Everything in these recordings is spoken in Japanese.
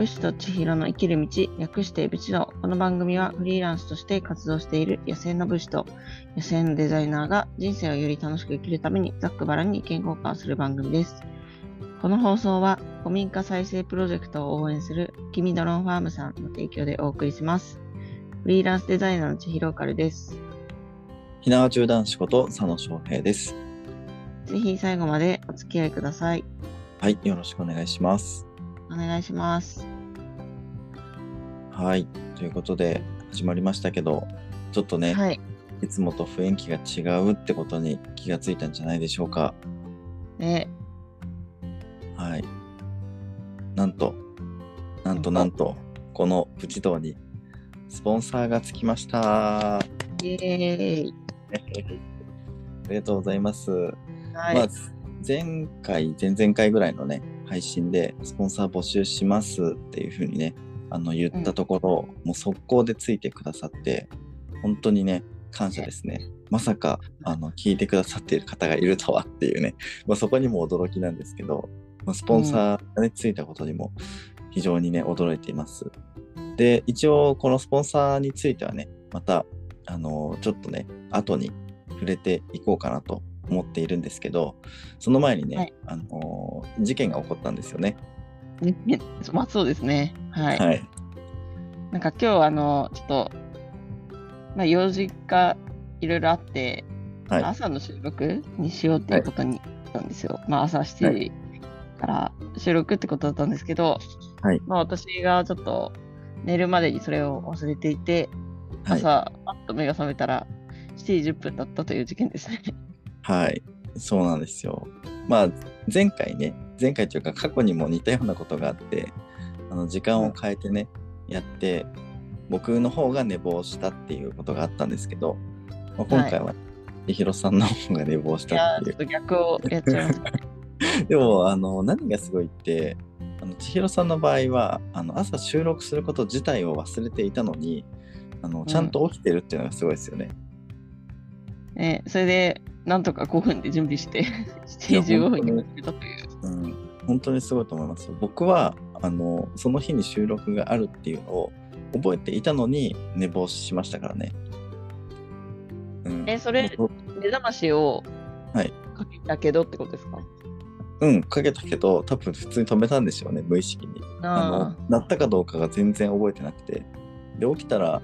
武士と千尋の生きる道、略して武士道。この番組はフリーランスとして活動している野生の武士と野生のデザイナーが人生をより楽しく生きるためにざっくばらんに意見交換する番組です。この放送は古民家再生プロジェクトを応援する君ドロンファームさんの提供でお送りします。フリーランスデザイナーの千尋カルです。ひなわ中男子こと佐野翔平です。ぜひ最後までお付き合いください。はい、よろしくお願いします。お願いします。はい、ということで始まりましたけど、ちょっとね、はい。いつもと雰囲気が違うってことに気がついたんじゃないでしょうか。ね、はい。なんと、なんとなんと、このプチ道にスポンサーがつきました。あイエーイ。りがとうございます。はい。まあ、前回、前々回ぐらいのね、配信で、スポンサー募集しますっていうふうにね、あの言ったところ、もう速攻でついてくださって、本当にね、感謝ですね。まさか、あの、聞いてくださっている方がいるとはっていうね、まあ、そこにも驚きなんですけど、まあ、スポンサーがね、ついたことにも非常にね、驚いています。で、一応、このスポンサーについてはね、また、あの、ちょっとね、後に触れていこうかなと思っているんですけど、その前にね、はいあのー事件が起こったんですよね。ね まあそうですね。はい。はい。なんか今日あの、ちょっと、まあ用事がいろいろあって、はい。朝の収録にしようっていうことになったんですよ。まあ朝7時から収録ってことだったんですけど、はいまあ私がちょっと寝るまでにそれを忘れていて、はい。朝、パッと目が覚めたら7時10分だったという事件ですね。はい。そうなんですよ。まあ、前回ね、前回というか過去にも似たようなことがあって、あの時間を変えてね、やって、僕の方が寝坊したっていうことがあったんですけど、まあ、今回は、千尋さんの方が寝坊したっていうちょっと逆をやっちゃいました。でもあの何がすごいってあの千尋さんの場合はあの朝収録すること自体を忘れていたのにあのちゃんと起きてるっていうのがすごいですよね。ね、それで、なんとか5分で準備して、7時15分に始めたという。うん、本当にすごいと思います。僕はあのその日に収録があるっていうのを覚えていたのに寝坊しましたからね。うん、えそれ僕目覚ましをはい。かけたけどってことですか？うんかけたけど多分普通に止めたんでしょうね無意識に。ああの鳴ったかどうかが全然覚えてなくて。で起きたらあ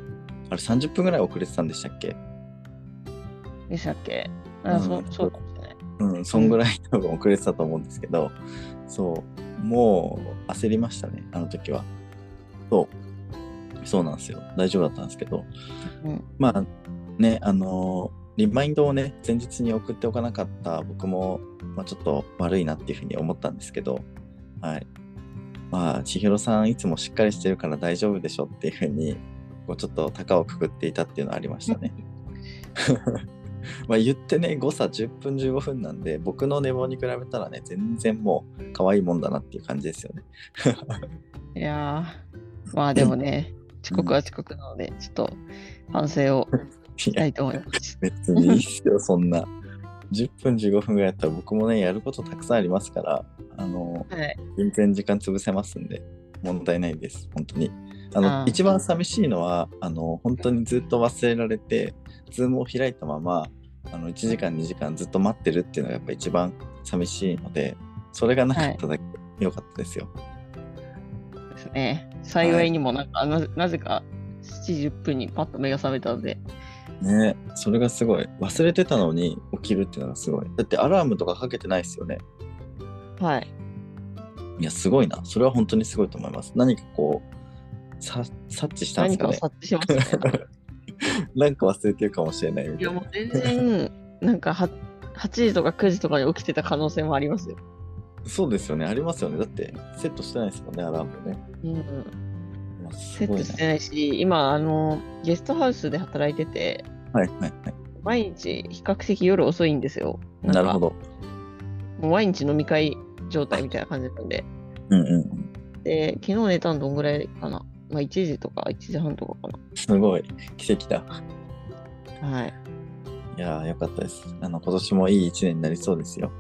れ30分ぐらい遅れてたんでしたっけ？あ、でしたっけ？あ、うんそうそうかもしれない。うん、そんぐらい多分遅れてたと思うんですけど、そう、もう焦りましたね、あの時は。そう、そうなんですよ。大丈夫だったんですけど、うん、まあね、あのーリマインドをね、前日に送っておかなかった僕も、まあ、ちょっと悪いなっていうふうに思ったんですけど、はい。まあ、千尋さんいつもしっかりしてるから大丈夫でしょっていうふうに、こうちょっと高をくくっていたっていうのはありましたね。まあ言ってね、誤差10分15分なんで、僕の寝坊に比べたらね、全然もう可愛いもんだなっていう感じですよね。いやー、まあでもね、遅刻は遅刻なので、ちょっと反省をしたいと思います。別にいいっすよ、そんな。10分15分ぐらいやったら僕もね、やることたくさんありますから、あの、はい。全然時間潰せますんで、問題ないです、本当に。あの、一番寂しいのは、あの、本当にずっと忘れられて、ズームを開いたまま、あの、1時間2時間ずっと待ってるっていうのがやっぱ一番寂しいので、それがなかっただけでよかったですよ。ですね。幸いにもなんか、ななぜか7時10分にパッと目が覚めたので、ねそれがすごい。忘れてたのに起きるっていうのがすごい。だってアラームとかかけてないですよね。はい。いや、すごいな。それは本当にすごいと思います。何かこう、さ察知したんですかね。何かを察知しましたね。なんか忘れてるかもしれないみいや、たいなもう。全然、なんかは8時とか9時とかに起きてた可能性もありますよ。そうですよね。ありますよね。だって、セットしてないですもんね、アラームね。うん。セットしてないし、今、あの、ゲストハウスで働いてて、はいはいはい。毎日比較的夜遅いんですよ。なるほど。もう毎日飲み会状態みたいな感じなんで。うんうんうん。で、昨日寝たのどんぐらいかな。まあ、1時とか1時半とかかすごい。奇跡だ。な。はい。いやー、よかったです。あの、今年もいい一年になりそうですよ。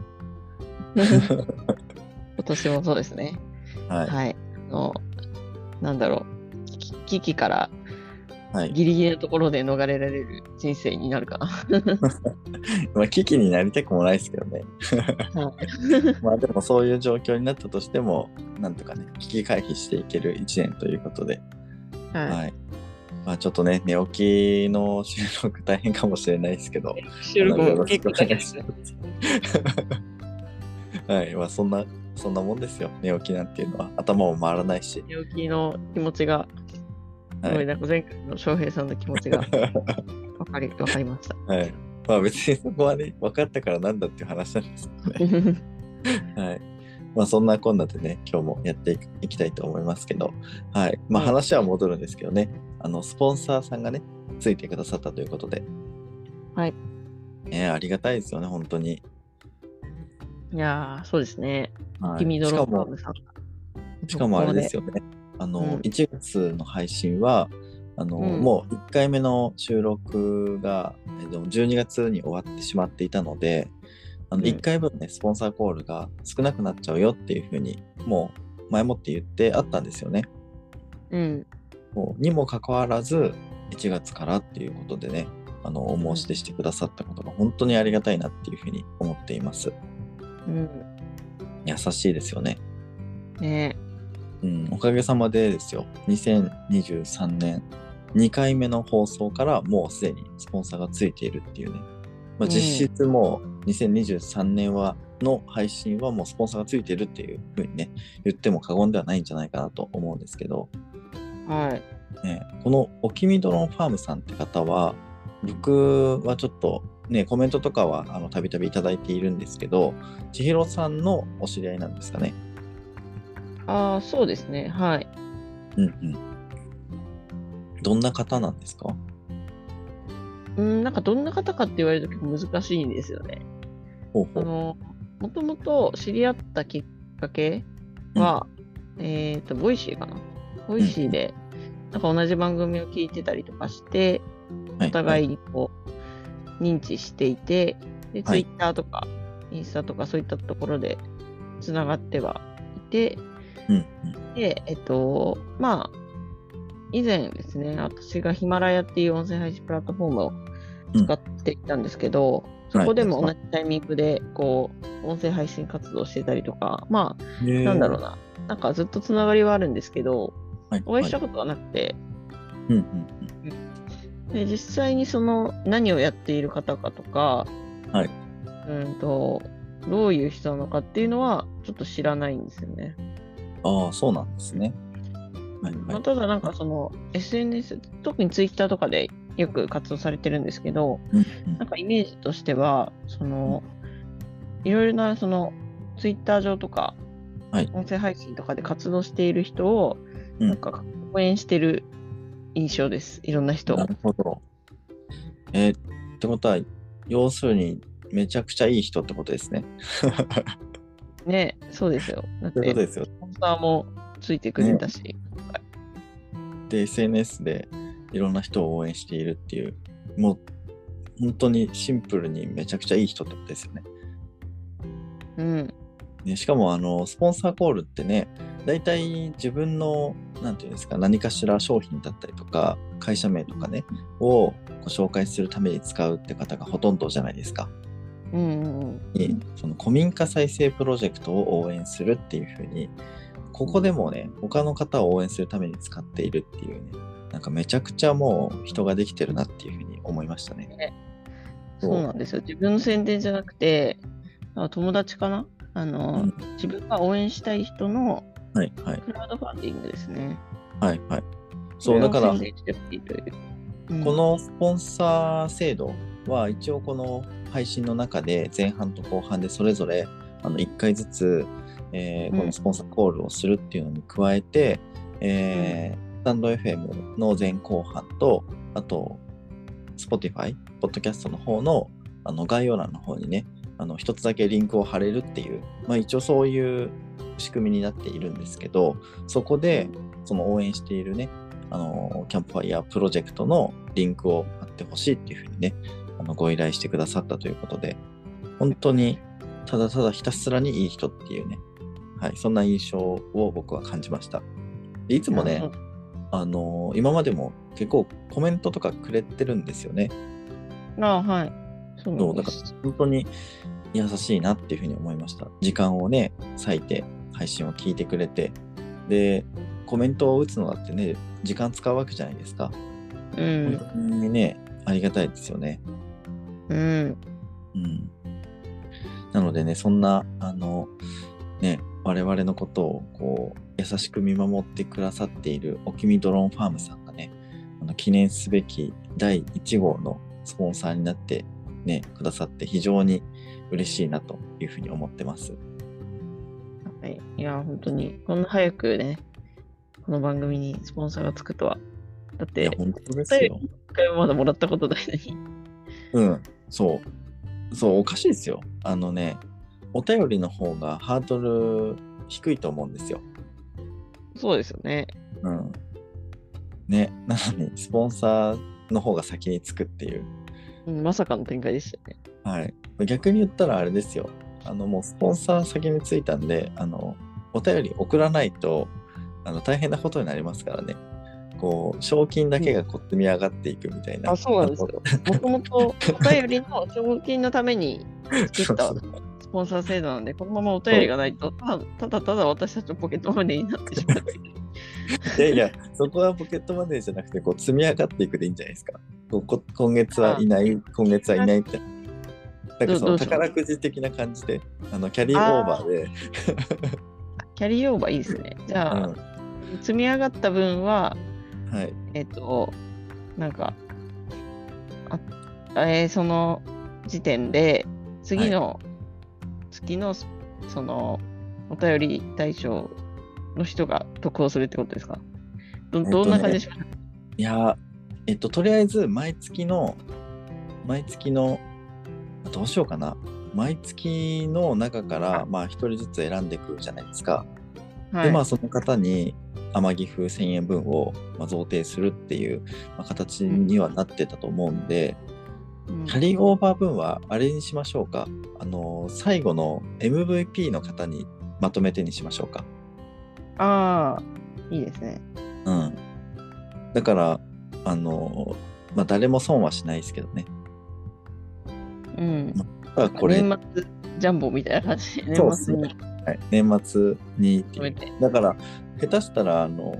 今年もそうですね。はい。はい。あのなんだろう、危危機からはい。ギリギリのところで逃れられる人生になるかな。まあ、危機になりたくもないですけどね。はまあでもそういう状況になったとしても、なんとかね、危機回避していける1年ということで、い。はい。はい。まあちょっとね、寝起きの収録大変かもしれないですけど、収録も結構大変です。はい。まあそんな、そんなもんですよ。寝起きなんていうのは。頭も回らないし。寝起きの気持ちが、すごいなんか前回の翔平さんの気持ちが 分かり分かりました。はい。まあ別にそこはね、分かったからなんだっていう話なんですけどね。はい。まあそんなこんなでね、今日もやっていきたいと思いますけど、はい。まあはい話は戻るんですけどね、あの、スポンサーさんがね、ついてくださったということで。はい。ねありがたいですよね、本当に。いやー、そうですね。はい、君ドロップム、さん。しかもあれですよ。よね。あの、うん1月の配信は、あの、うんもう1回目の収録が、えっと12月に終わってしまっていたので、あのうん1回分ね、スポンサーコールが少なくなっちゃうよっていうふうに、もう前もって言ってあったんですよね。うん。にもかかわらず、1月からっていうことでね、あの、お申し出してくださったことが本当にありがたいなっていうふうに思っています。うん。優しいですよね。ねうん、おかげさまでですよ、2023年。2回目の放送からもうすでにスポンサーがついているっていうね、まあ、うん。実質もう2023年はの配信はもうスポンサーがついているっていうふうにね、言っても過言ではないんじゃないかなと思うんですけど、はい。ね、このおきみドロンファームさんって方は、僕はちょっとね、コメントとかはあのたびたびいただいているんですけど、千尋さんのお知り合いなんですかね。ああ、そうですね。はい。うんうん。どんな方なんですか？うん、なんかどんな方かって言われると結構難しいんですよね。ほうほう。あの、もともと知り合ったきっかけは、えっ、と、 Voicy かな？ Voicy で、なんか同じ番組を聞いてたりとかして、はお互いい。にこう、認知していて、で、ツはいイッターとか、インスタとかそういったところでつながってはいて、うんで、えっと、まあ、以前ですね、私がヒマラヤっていう音声配信プラットフォームを使っていたんですけど、そこでも同じタイミングで、こう、音声配信活動してたりとか、まあ、うん。うなんだろうな、なんかずっとつながりはあるんですけど、はい。お会いしたはことはなくて、いうんうんで実際にその何をやっている方かとか、はいうんと、どういう人なのかっていうのはちょっと知らないんですよね。うん。ああ、そうなんですね。はいはい。まあ、ただなんかその SNS、特にツイッターとかでよく活動されてるんですけど、うんうんなんかイメージとしては、その、いろいろなそのツイッター上とか、はい音声配信とかで活動している人を、うんなんか応援してる印象です。いろんな人をな。るほど。えーってことは、要するに、めちゃくちゃいい人ってことですね。ね、そうですよ。だってというですよ。スポンサーもついてくれたし、で、SNS でいろんな人を応援しているっていう、もう、本当にシンプルにめちゃくちゃいい人ってことですよね。うん、ね、しかもあのスポンサーコールってね大体自分のなんていうんですか何かしら商品だったりとか会社名とかねをご紹介するために使うって方がほとんどじゃないですか。うん、うん、にその古民家再生プロジェクトを応援するっていうふうにここでもね他の方を応援するために使っているっていうねなんかめちゃくちゃもう人ができてるなっていうふうに思いましたね。そうなんですよ。自分の宣伝じゃなくて、あ友達かな？あの、うん自分が応援したい人のクラウドファンディングですね。はいはい。そうだからこのスポンサー制度は一応この配信の中で前半と後半でそれぞれあの1回ずつ、えーうん。このスポンサーコールをするっていうのに加えて、えースタンド FM の前後半とあと Spotify、ポッドキャストの方のあの概要欄の方にねあの一つだけリンクを貼れるっていう、まあ、一応そういう仕組みになっているんですけどそこでその応援しているねあの、キャンプファイヤープロジェクトのリンクを貼ってほしいっていうふうにね、あの、ご依頼してくださったということで、本当にただただひたすらにいい人っていうね、はい、そんな印象を僕は感じました。でいつもねうん、あのー今までも結構コメントとかくれてるんですよね。あはい。そうなんです。ら本当に優しいなっていうふうに思いました。時間をね、割いて配信を聞いてくれて、で、コメントを打つのだってね、時間使うわけじゃないですか。うん。本当にね、ありがたいですよね。うん。うん。なのでね、そんな、あの、ね、我々のことを、こう、優しく見守ってくださっている、おきみドローンファームさんがね、あの記念すべき第1号のスポンサーになって、ね、くださって非常に嬉しいなというふうに思ってます。はい。いや、本当に、こんな早くね、この番組にスポンサーがつくとは。だって、本当ですよ。一回もまだもらったことないのに。うん、そう。そう、おかしいですよ。あのね、お便りの方がハードル低いと思うんですよ。そうですよね。うん。ね、なのに、スポンサーの方が先につくっていう。うん、まさかの展開でしたね。はい。逆に言ったらあれですよ。あの、もうスポンサー先についたんで、あの、お便り送らないと、あの、大変なことになりますからね。こう、賞金だけがこう積み上がっていくみたいな。あ、そうなんですよ。もともとお便りの賞金のために作ったそうスポンサー制度なんで、このままお便りがないと、ただただただ私たちのポケットマネーになってしまう。いやいや、そこはポケットマネーじゃなくて、こう積み上がっていくでいいんじゃないですか。ここ今月はいない、今月はいないって。なんかその宝くじ的な感じで、あのキャリーオーバーで、キャリーオーバーいいですね。じゃあ、うん積み上がった分は、はい、えっ、と、なんか、あえーその時点で、次の、月の、その、お便り対象の人が得をするってことですか？どどんな感じでしょう？か、いや、えっと、とりあえず毎月の、毎月の、どうしようかな。毎月の中から、まあ、一人ずつ選んでいくじゃないですか。はいで、まあ、その方に、天城風1000円分を、まあ、贈呈するっていう、まあ、形にはなってたと思うんで、うんキャリーオーバー分はあれにしましょうか。あの、最後の MVP の方にまとめてにしましょうか。ああ、いいですね。うん。だから、あの、まあ、誰も損はしないですけどね。うん。ただこれ、年末ジャンボみたいな感じで、そう年末にはい、年末に。だから、下手したら、あの、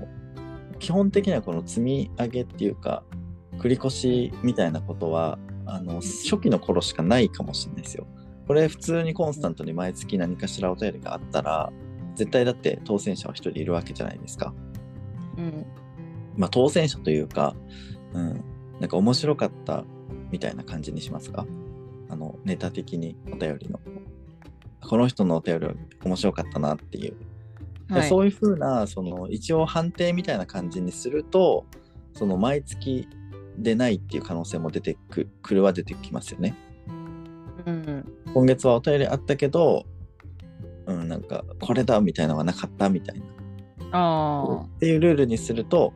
基本的にはこの積み上げっていうか、繰り越しみたいなことは、あの、初期の頃しかないかもしれないですよ。これ、普通にコンスタントに毎月何かしらお便りがあったら、絶対だって当選者は一人いるわけじゃないですか。うん。まあ、当選者というか、うん、なんか面白かったみたいな感じにしますか？あの、ネタ的にお便りの。この人のお便り面白かったなっていう。ではい。そういうふうな、その、一応判定みたいな感じにすると、その、毎月でないっていう可能性も出てくくるは出てきますよね。うん。今月はお便りあったけど、うん、なんか、これだみたいなのがなかったみたいな。あっていうルールにすると、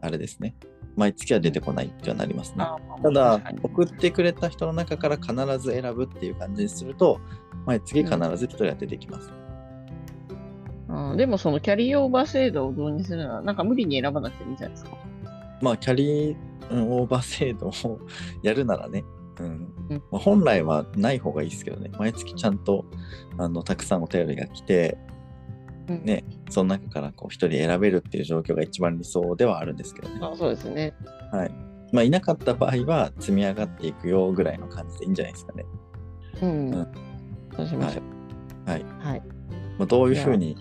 あれですね。毎月は出てこないってはなりますね。あ。ただ送ってくれた人の中から必ず選ぶっていう感じにすると、毎月必ず1人は出てきます。あーでもそのキャリーオーバー制度を導入するのは、なんか無理に選ばなくていいんじゃないですか。まあ、キャリーうんオーバー制度を やるならね、うんうんまあ、本来はない方がいいですけどね、毎月ちゃんとあのたくさんお便りが来て、うんね、その中からこう1人選べるっていう状況が一番理想ではあるんですけどね。あそうですね。はいまあ、いなかった場合は積み上がっていくよぐらいの感じでいいんじゃないですかね。うん。うんそうしましょう。はい。はい。まあ、どういうふうに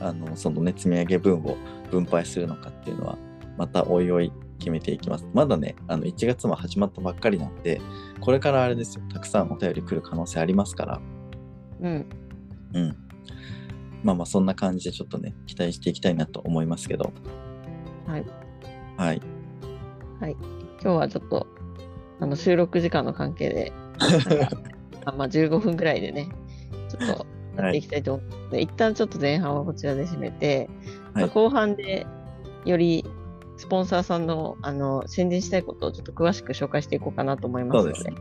あのそのね積み上げ分を分配するのかっていうのはまたおいおい決めていきます。まだねあの1月も始まったばっかりなんでこれからあれですよ。たくさんお便り来る可能性ありますから。うん。うん。まあまあそんな感じでちょっとね期待していきたいなと思いますけど。はい。はい。今日はちょっと、あの、収録時間の関係で、あまあ、15分ぐらいでね、ちょっとやっていきたいと思うので、一旦ちょっと前半はこちらで締めて、はい。まあ後半でよりスポンサーさんのあの宣伝したいことをちょっと詳しく紹介していこうかなと思いますので。ですね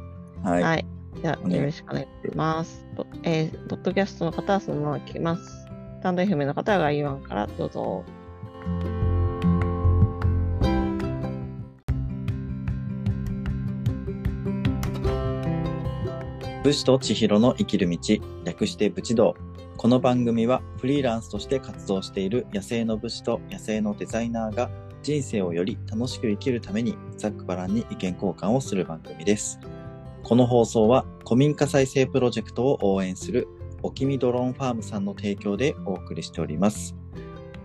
はい、はい。じゃあ、よろしくお願いします。とえー、ポッドキャストの方はそのまま聞けます。スタンド FM の方は概要欄からどうぞ。武士と千尋の生きる道、略して武士道。この番組はフリーランスとして活動している野生の武士と野生のデザイナーが人生をより楽しく生きるためにざっくばらんに意見交換をする番組です。この放送は古民家再生プロジェクトを応援するおきみドローンファームさんの提供でお送りしております。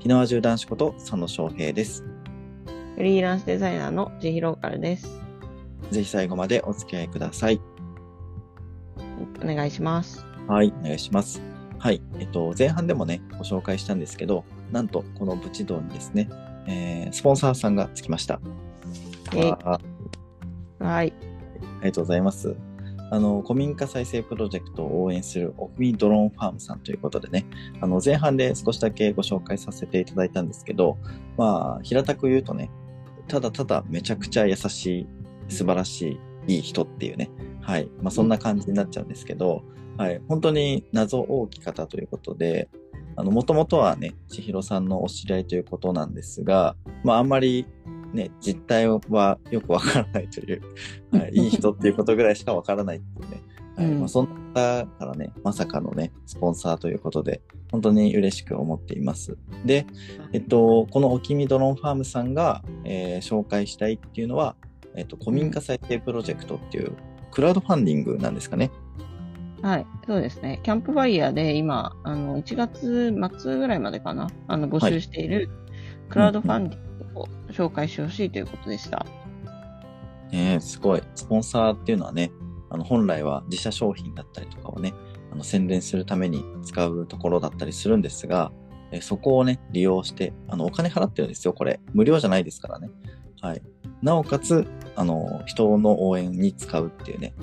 日縄中男子こと佐野翔平です。フリーランスデザイナーのジヒローカルです。ぜひ最後までお付き合いください。お願いします。はい、お願いします。はい、えっと、前半でもね、ご紹介したんですけど、なんと、このブチ道にですね、えースポンサーさんがつきました。はい。ありがとうございます。あの、古民家再生プロジェクトを応援するオクミドローンファームさんということでね、あの、前半で少しだけご紹介させていただいたんですけど、まあ、平たく言うとね、ただただめちゃくちゃ優しい、素晴らしい、いい人っていうね、はい。まあ、そんな感じになっちゃうんですけど、はい。本当に謎多き方ということで、もともとはね、千尋さんのお知り合いということなんですが、まあ、あんまりね、実態はよくわからないという、はい、いい人っていうことぐらいしかわからないっていうね。はいうんまあ、そんな方からね、まさかのね、スポンサーということで、本当に嬉しく思っています。で、えっと、このおきみドローンファームさんが、えー紹介したいっていうのは、えっと、古民家再生プロジェクトっていう、クラウドファンディングなんですかね。はい。そうですね。キャンプファイヤーで今、あの、1月末ぐらいまでかな、あの、募集しているクラウドファンディングを紹介してほしいということでした。ねえすごい。スポンサーっていうのはね、あの、本来は自社商品だったりとかをね、あの、宣伝するために使うところだったりするんですが、えーそこをね、利用して、あの、お金払ってるんですよ、これ。無料じゃないですからね。はい。なおかつ、あの、人の応援に使うっていうね、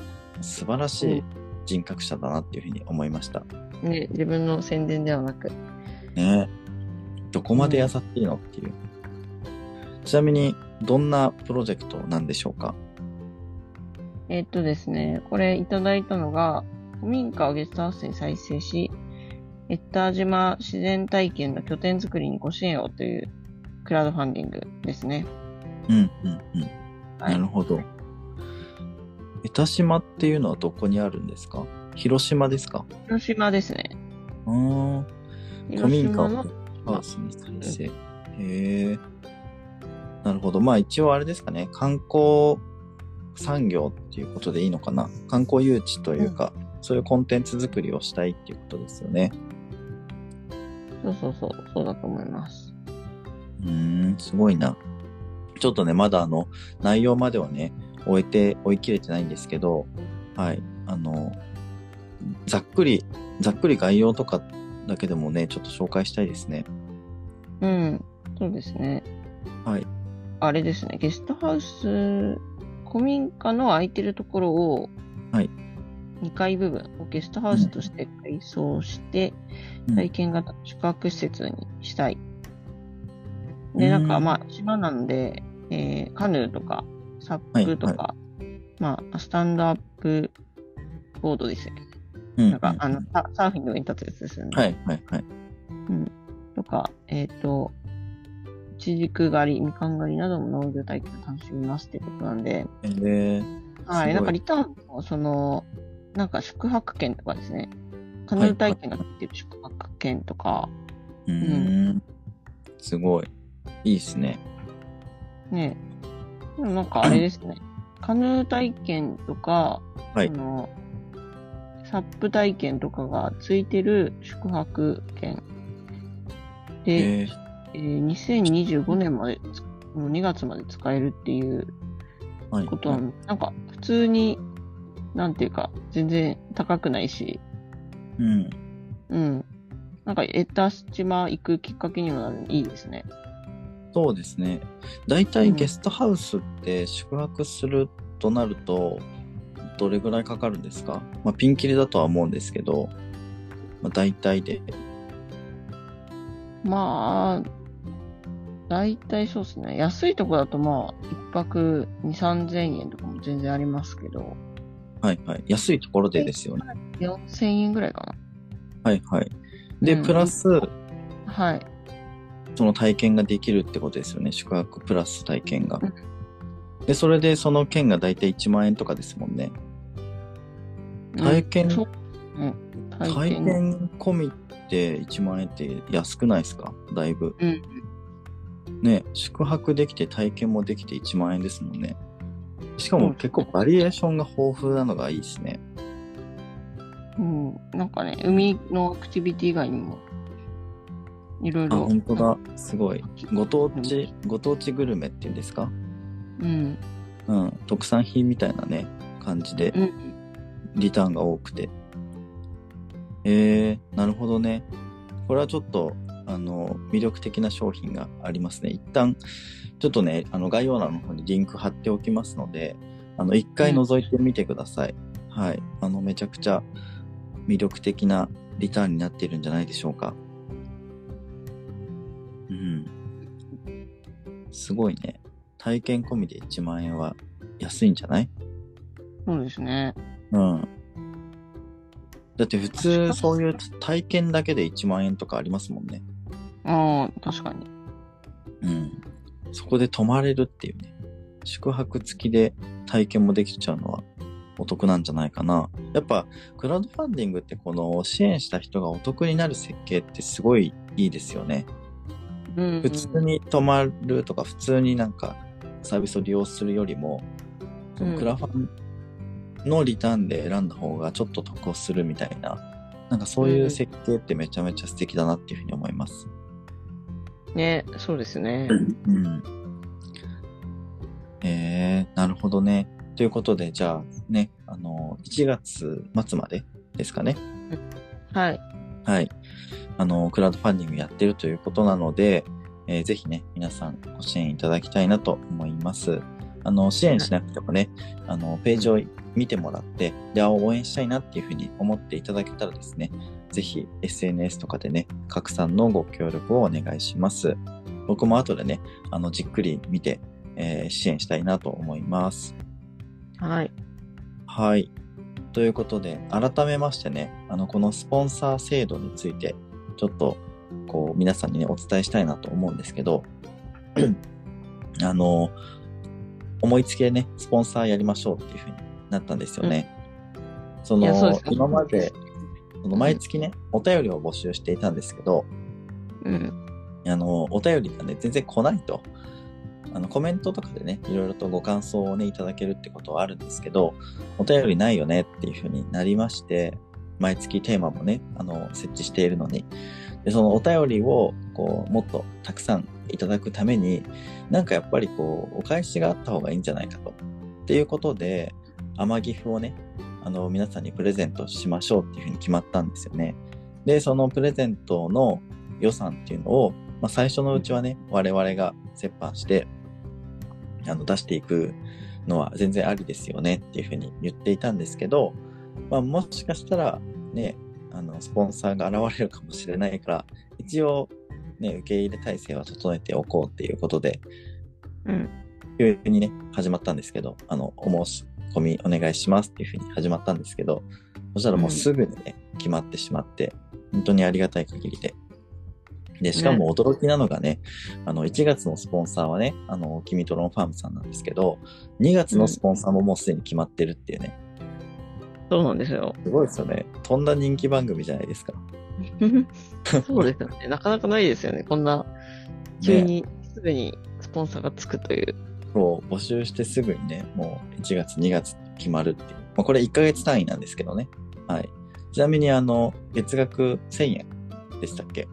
素晴らしい人格者だなっていうふうに思いました。ね、自分の宣伝ではなく。ねえどこまで優しいのっていう。ちなみに、どんなプロジェクトなんでしょうか？えっとですね、これいただいたのが、古民家をゲストハウスに再生し、エッター島自然体験の拠点づくりにご支援をというクラウドファンディングですね。うん、うん、うん。はいなるほど。江田島っていうのはどこにあるんですか？広島ですか？広島ですね。うーん。古広民家をハウスに再生。へえ。なるほど。まあ一応あれですかね。観光産業っていうことでいいのかな？観光誘致というか、そういうコンテンツ作りをしたいっていうことですよね。そうそうそう、そうだと思います。うーん、すごいな。ちょっとね、まだあの、内容まではね、終えて、追い切れてないんですけど、はい。あの、ざっくり、ざっくり概要とかだけでもね、ちょっと紹介したいですね。うん、そうですね。はい。あれですね、ゲストハウス、古民家の空いてるところを、はい。2階部分をゲストハウスとして改装して、うん体験型の宿泊施設にしたい。で、なんかうんまあ、島なので、えーカヌーとか、サックとか、まあ、スタンドアップボードですよね。うんなんか、あの、ササーフィンの上に立つやつですよね。はい、はい、はい。とか、えっ、と、いちじく狩り、みかん狩りなどの農業体験を楽しみますってことなんで、えー、はい、なんかリターンも、その、なんか宿泊券とかですね、カヌー体験がついてる宿泊券とか、うーん。すごい。いいですね。ね、でもなんかあれですね、カヌー体験とか、はいその、サップ体験とかがついてる宿泊券で、えー、えー2025年までつ、の2月まで使えるっていうはい。ことは、なんか普通に、なんていうか、全然高くないし、うん。うん。なんか、エタス島行くきっかけにもなるいいですね。そうですね。大体ゲストハウスって宿泊するとなると、どれぐらいかかるんですか？まあ、ピンキリだとは思うんですけど、まあ、大体で。まあ、大体そうですね。安いとこだとまあ、一泊2、3000円とかも全然ありますけど、はいはい。安いところでですよね。4000円ぐらいかはいはい。で、うんプラス、な。はい。その体験ができるってことですよね。宿泊プラス体験がうん。で、それでその券がだいたい1万円とかですもんね。体験うんそううん、体体験。験込みって1万円って安くないですか？だいぶ。うん。ね、宿泊できて体験もできて1万円ですもんね。しかも結構バリエーションが豊富なのがいいですね。うん。なんかね、海のアクティビティ以外にも、いろいあ、ろ。本当だ。すごい。ご当地、ご当地グルメっていうんですか？うん。うん。特産品みたいなね、感じでうん。リターンが多くて。えー、なるほどね。これはちょっと、あの、魅力的な商品がありますね。一旦、ちょっとね、あの、概要欄の方にリンク貼っておきますので、あの、一回覗いてみてください。はい。あの、めちゃくちゃ魅力的なリターンになっているんじゃないでしょうか。すごいね。体験込みで1万円は安いんじゃない？そうですね。うん。だって普通そういう体験だけで1万円とかありますもんね。ああ、確かに。うん。そこで泊まれるっていうね。宿泊付きで体験もできちゃうのはお得なんじゃないかな。やっぱクラウドファンディングってこの支援した人がお得になる設計ってすごいいいですよね。うん。普通に泊まるとか普通になんかサービスを利用するよりも、クラファンのリターンで選んだ方がちょっと得をするみたいな、なんかそういう設計ってめちゃめちゃ素敵だなっていうふうに思います。ね、そうですね。うん。えー、なるほどね。ということで、じゃあね、あの、1月末までですかね。はい。はい。あの、クラウドファンディングやってるということなので、えーぜひね、皆さんご支援いただきたいなと思います。あの、支援しなくてもね、あの、ページを見てもらって、で、あ応援したいなっていうふうに思っていただけたらですね、ぜひ SNS とかでね、拡散のご協力をお願いします。僕も後でね、あの、じっくり見て、えー支援したいなと思います。はい。はい。ということで、改めましてね、あの、このスポンサー制度について、ちょっと、こう、皆さんにね、お伝えしたいなと思うんですけど、あの、思いつきでね、スポンサーやりましょうっていうふうになったんですよね。うです、か今まで、その毎月ね、お便りを募集していたんですけど、うん。あの、お便りがね、全然来ないと。あの、コメントとかでね、いろいろとご感想をね、いただけるってことはあるんですけど、お便りないよねっていうふうになりまして、毎月テーマもね、あの、設置しているのに、で、そのお便りを、こう、もっとたくさんいただくために、なんかやっぱりこう、お返しがあった方がいいんじゃないかと。っていうことで、天岐阜をね、あの、皆さんにプレゼントしましょうっていうふうに決まったんですよね。で、そのプレゼントの予算っていうのを、まあ、最初のうちはね、我々が折半して、あの、出していくのは全然ありですよねっていうふうに言っていたんですけど、まあ、もしかしたらね、あの、スポンサーが現れるかもしれないから、一応ね、受け入れ体制は整えておこうっていうことで、うん。急にね、始まったんですけど、あの、お申し込みお願いしますっていうふうに始まったんですけど、そしたらもうすぐにね、決まってしまって、本当にありがたい限りで。で、しかも驚きなのがね、あの、1月のスポンサーはね、あの、君とロンファームさんなんですけど、2月のスポンサーももうすでに決まってるっていうね、そうなんですよ。すごいですよね。とんだ人気番組じゃないですか。そうですよね。なかなかないですよね。こんな、急にすぐにスポンサーがつくという。そう、募集してすぐにね、もう1月、2月決まるっていう。まあ、これ1ヶ月単位なんですけどね。はい。ちなみに、あの、月額1000円でしたっけ？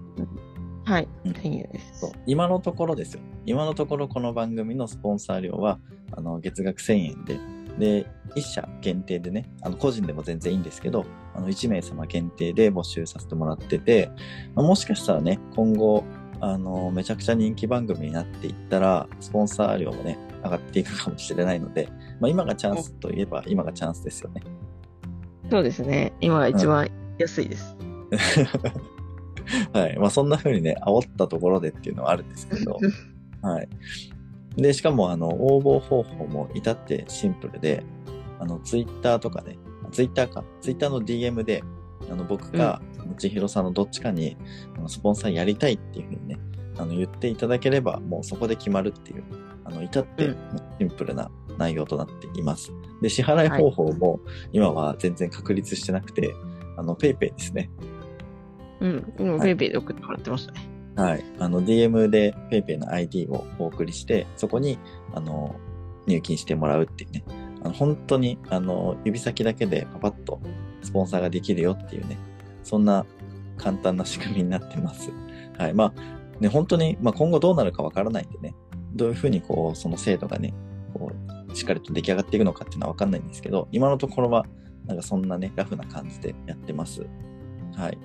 はい。うん1000円です。そう。今のところですよ。今のところこの番組のスポンサー料は、あの、月額1000円で、で、1社限定でね、あの、個人でも全然いいんですけど、あの、1名様限定で募集させてもらってて、まあもしかしたらね、今後、あの、めちゃくちゃ人気番組になっていったら、スポンサー料もね、上がっていくかもしれないので、まあ、今がチャンスといえば、今がチャンスですよね。そうですね。今が一番安いです。はい。まあ、そんな風にね、煽ったところでっていうのはあるんですけど、はい。で、しかも、あの、応募方法も至ってシンプルで、あの、ツイッターとかね、ツイッターか、ツイッターの DM で、あの、僕か、千尋さんのどっちかに、あのスポンサーやりたいっていうふうにね、あの言っていただければ、もうそこで決まるっていう、あの至ってうんシンプルな内容となっています。で、支払い方法も今は全然確立してなくて、あの、 PayPay ですね。うん。今、はい PayPay で送ってもらってましたね。はい。はいあの、DM で PayPay の ID をお送りして、そこに、あの、入金してもらうっていうね。あの本当に、あの、指先だけでパパッとスポンサーができるよっていうね。そんな簡単な仕組みになってます。はい。まあ、ね、本当に、まあ今後どうなるかわからないんでね。どういうふうにこう、その制度がね、こう、しっかりと出来上がっていくのかっていうのはわかんないんですけど、今のところは、なんかそんなね、ラフな感じでやってます。はい。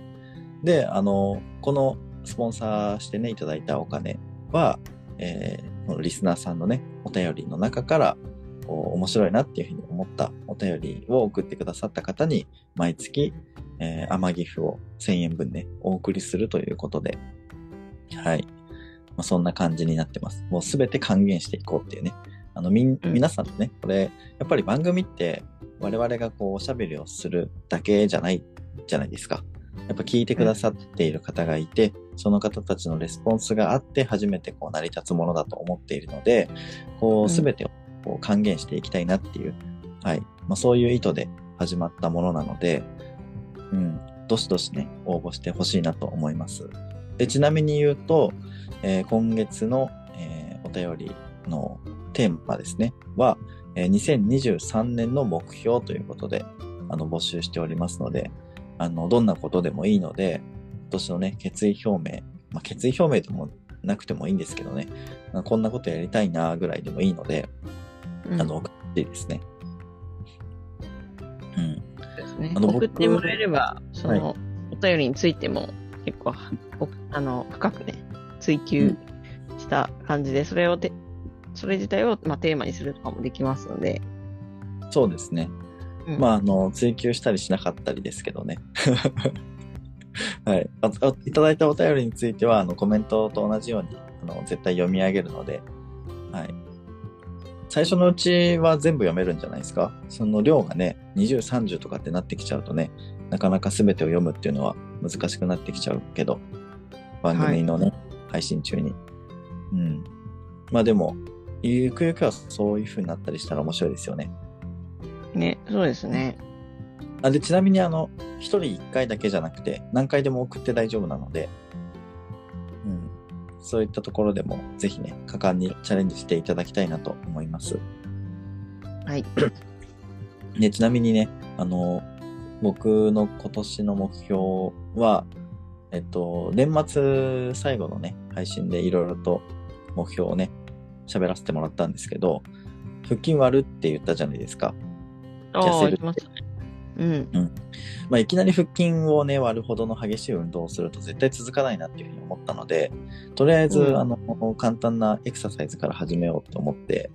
で、あの、このスポンサーしてね、いただいたお金は、えーこのリスナーさんのね、お便りの中から、こう面白いなっていうふうに思ったお便りを送ってくださった方に、毎月、えー、甘ギフを1000円分ね、お送りするということで、はい。まあ、そんな感じになってます。もうすべて還元していこうっていうね。あの、み皆さんのね、これ、やっぱり番組って、我々がこう、おしゃべりをするだけじゃないじゃないですか。やっぱ聞いてくださっている方がいて、その方たちのレスポンスがあって初めてこう成り立つものだと思っているので、こうすべてをこう還元していきたいなっていう、はい。まあそういう意図で始まったものなので、うん、どしどしね、応募してほしいなと思います。で、ちなみに言うと、えー今月の、えーお便りのテーマですね、は、えー2023年の目標ということで、あの、募集しておりますので、あの、どんなことでもいいので、今年のね、決意表明、まあ、決意表明でもなくてもいいんですけどね、まあこんなことやりたいなぐらいでもいいので、うんあの、送っていいですね。うん。ですねあの僕送ってもらえれば、その、はお便りについても結構、おあの、深くね、追求した感じで、それをて、それ自体を、まあ、テーマにするとかもできますので、そうですね。うんまあ、あの、追求したりしなかったりですけどね。はいああ。いただいたお便りについては、あの、コメントと同じように、あの、絶対読み上げるので、はい。最初のうちは全部読めるんじゃないですか？その量がね、20、30とかってなってきちゃうとね、なかなか全てを読むっていうのは難しくなってきちゃうけど、番組のね、配信中に。うん。まあでも、ゆくゆくはそういう風になったりしたら面白いですよね。ね、そうですね。あで、ちなみにあの、一人一回だけじゃなくて、何回でも送って大丈夫なので、うん。そういったところでも、ぜひね、果敢にチャレンジしていただきたいなと思います。はい。で、ちなみにね、あの、僕の今年の目標は、えっと、年末最後のね、配信でいろいろと目標をね、喋らせてもらったんですけど、腹筋割るって言ったじゃないですか。せる行きましたね。うん。まあ、いきなり腹筋をね、割るほどの激しい運動をすると絶対続かないなっていうふうに思ったので、とりあえず、うんあの、簡単なエクササイズから始めようと思って、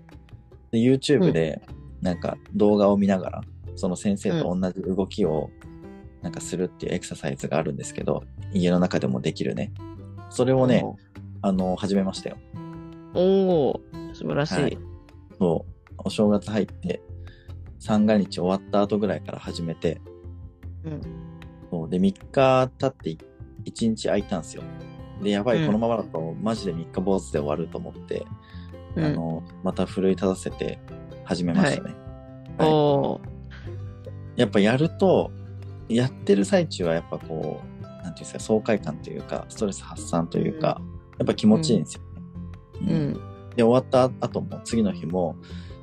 で YouTube でなんか動画を見ながら、その先生と同じ動きをなんかするっていうエクササイズがあるんですけど、家の中でもできるね。それをね、あの、始めましたよ。おおー素晴らしい。はいそう、お正月入って、三が日終わった後ぐらいから始めて、うん。そうで、3日経って1日空いたんですよ。で、やばい、うんこのままだとマジで3日坊主で終わると思って、うんあの、また奮い立たせて始めましたね。はいおおやっぱやると、やってる最中はやっぱこう、なんていうんですか、爽快感というか、ストレス発散というか、やっぱ気持ちいいんですよね。ううんん。で、終わった後も、次の日も、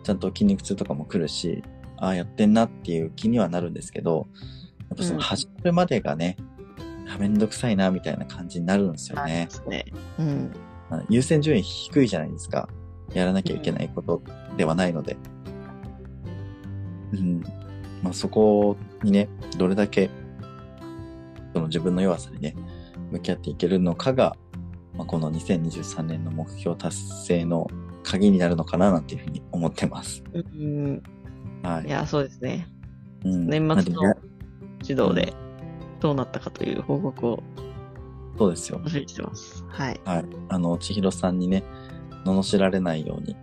ちゃんと筋肉痛とかも来るし、ああ、やってんなっていう気にはなるんですけど、やっぱそのうん始めるまでがね、あめんどくさいな、みたいな感じになるんですよねで。すね。うん。あ優先順位低いじゃないですか。やらなきゃいけないことではないので。うん。まあそこにね、どれだけ、その自分の弱さにね、向き合っていけるのかが、まあ、この2023年の目標達成の鍵になるのかななんていうふうに思ってます。うん。はいい。や、そうですね。うん年末のなんでどうなったかという報告をそうですよ。てます。はい。はい。あの、千尋さんにね、罵られないように、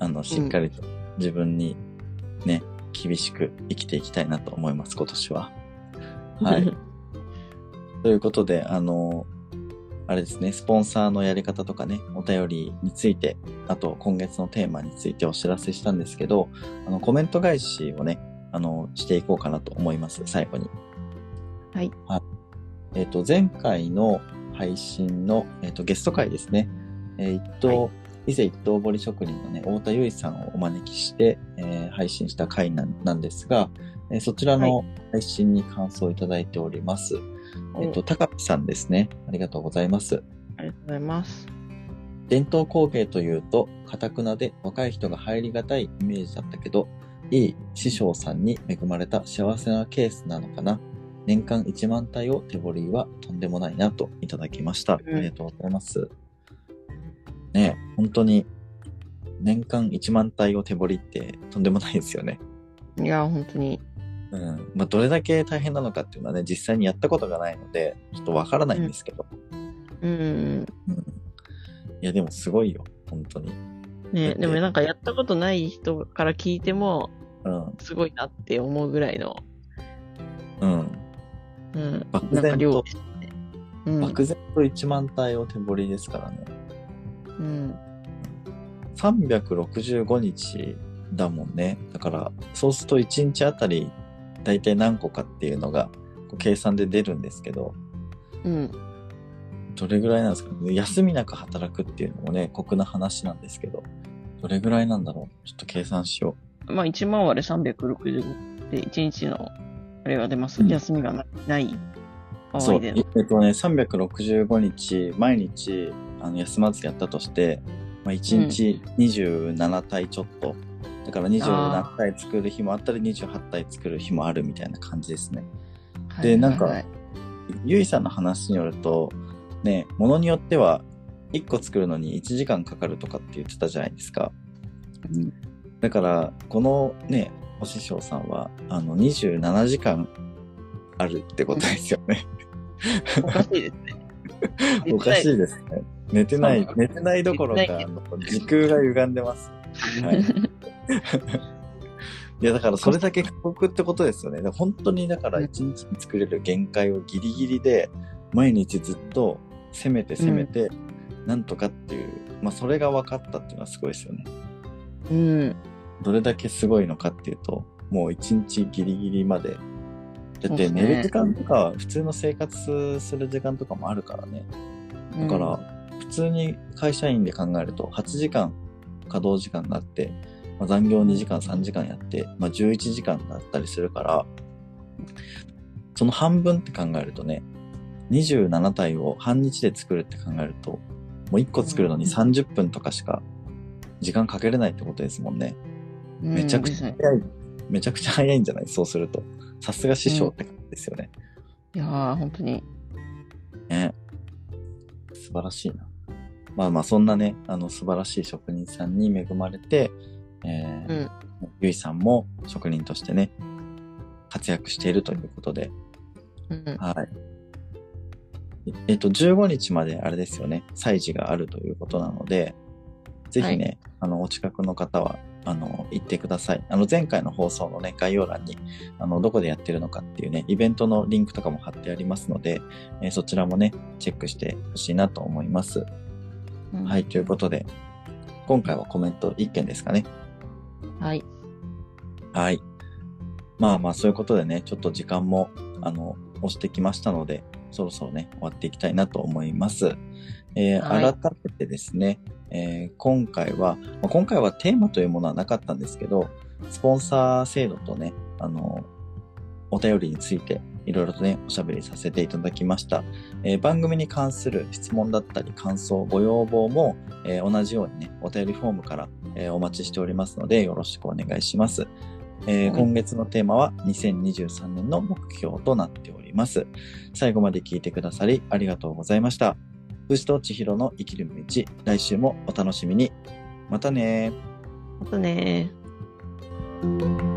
あの、しっかりと自分にね、厳しく生きていきたいなと思います、今年は。はい。ということで、あの、あれですね、スポンサーのやり方とかね、お便りについて、あと今月のテーマについてお知らせしたんですけど、あのコメント返しをね、あの、していこうかなと思います、最後に。はい。えっ、と、前回の配信の、えっ、と、ゲスト会ですね。えー一等、は伊勢一等堀職人のね、太田由衣さんをお招きして、えー配信した回なんなんですが、えーそちらの配信に感想をいただいております。えっ、と、高木さんですね。ありがとうございます。ありがとうございます。伝統工芸というと、かたくなで若い人が入りがたいイメージだったけど、いい師匠さんに恵まれた幸せなケースなのかな。年間1万体を手彫りはとんでもないなといただきました。あうんりがとうございます。ねえ本当に年間1万体を手彫りってとんでもないですよね。いや、本当に。うん。まあ、どれだけ大変なのかっていうのはね、実際にやったことがないので、ちょっとわからないんですけど。うん。うん。いや、でもすごいよ。本当に。だね、でもなんかやったことない人から聞いても、うん。すごいなって思うぐらいの、うん。うん。漠然とね。うん。漠然と1万体を手彫りですからね。うん。365日だもんね。だから、そうすると1日あたり大体何個かっていうのがこう計算で出るんですけど、うん。どれぐらいなんですか？ね。休みなく働くっていうのもね、酷な話なんですけど、どれぐらいなんだろう？ちょっと計算しよまあ、1万割れ360で、1日の、あれが出ます。うん休みがなない場う。そう。えっとね、365日、毎日、あの、休まずやったとして、まあ、1日27体ちょっと。だから27体作る日もあったり、28体作る日もあるみたいな感じですね。でなんかゆいさんの話によると、ね、ものによっては、1個作るのに1時間かかるとかって言ってたじゃないですか。うんだから、このね、お師匠さんは、あの、27時間あるってことですよね。おかしいですね。おかしい。いですね。寝てない寝てないどころか、時空が歪んでます。はい。いや、だからそれだけ過酷ってことですよね。本当に、だから一日に作れる限界をギリギリで、毎日ずっと攻めて攻めて、なんとかっていう、まあそれが分かったっていうのはすごいですよね。うん。どれだけすごいのかっていうと、もう一日ギリギリまで。だって寝る時間とか、普通の生活する時間とかもあるからね。だから、普通に会社員で考えると、8時間稼働時間があって、まあ、残業2時間、3時間やって、まあ、11時間だったりするから、その半分って考えるとね、27体を半日で作るって考えると、もう1個作るのにうん30分とかしか時間かけれないってことですもんね。うんめちゃくちゃうん早い、めちゃくちゃ早いんじゃない？そうすると。さすが師匠って感じですよね。いやー、本当に。ね。素晴らしいな。まあまあ、そんなね、あの、素晴らしい職人さんに恵まれて、えーうん。ゆいさんも職人としてね、活躍しているということで、うん。はい。えっと、15日まであれですよね、祭事があるということなので、ぜひね、あの、お近くの方は、あの、行ってください。あの、前回の放送のね、概要欄に、あの、どこでやってるのかっていうね、イベントのリンクとかも貼ってありますので、えーそちらもね、チェックしてほしいなと思います。うんはい、ということで、今回はコメント1件ですかね。はい。はい。まあまあ、そういうことでね、ちょっと時間も、あの、押してきましたので、そろそろね、終わっていきたいなと思います。えーはい改めてですね、えー今回は、まあ今回はテーマというものはなかったんですけど、スポンサー制度とね、あの、お便りについて、いろいろとね、おしゃべりさせていただきました。えー番組に関する質問だったり、感想、ご要望も、えー同じようにね、お便りフォームから、えーお待ちしておりますので、よろしくお願いします。えーはい今月のテーマは2023年の目標となっております。最後まで聞いてくださりありがとうございました。武士と千尋の生きる道、来週もお楽しみに。またねあとねー。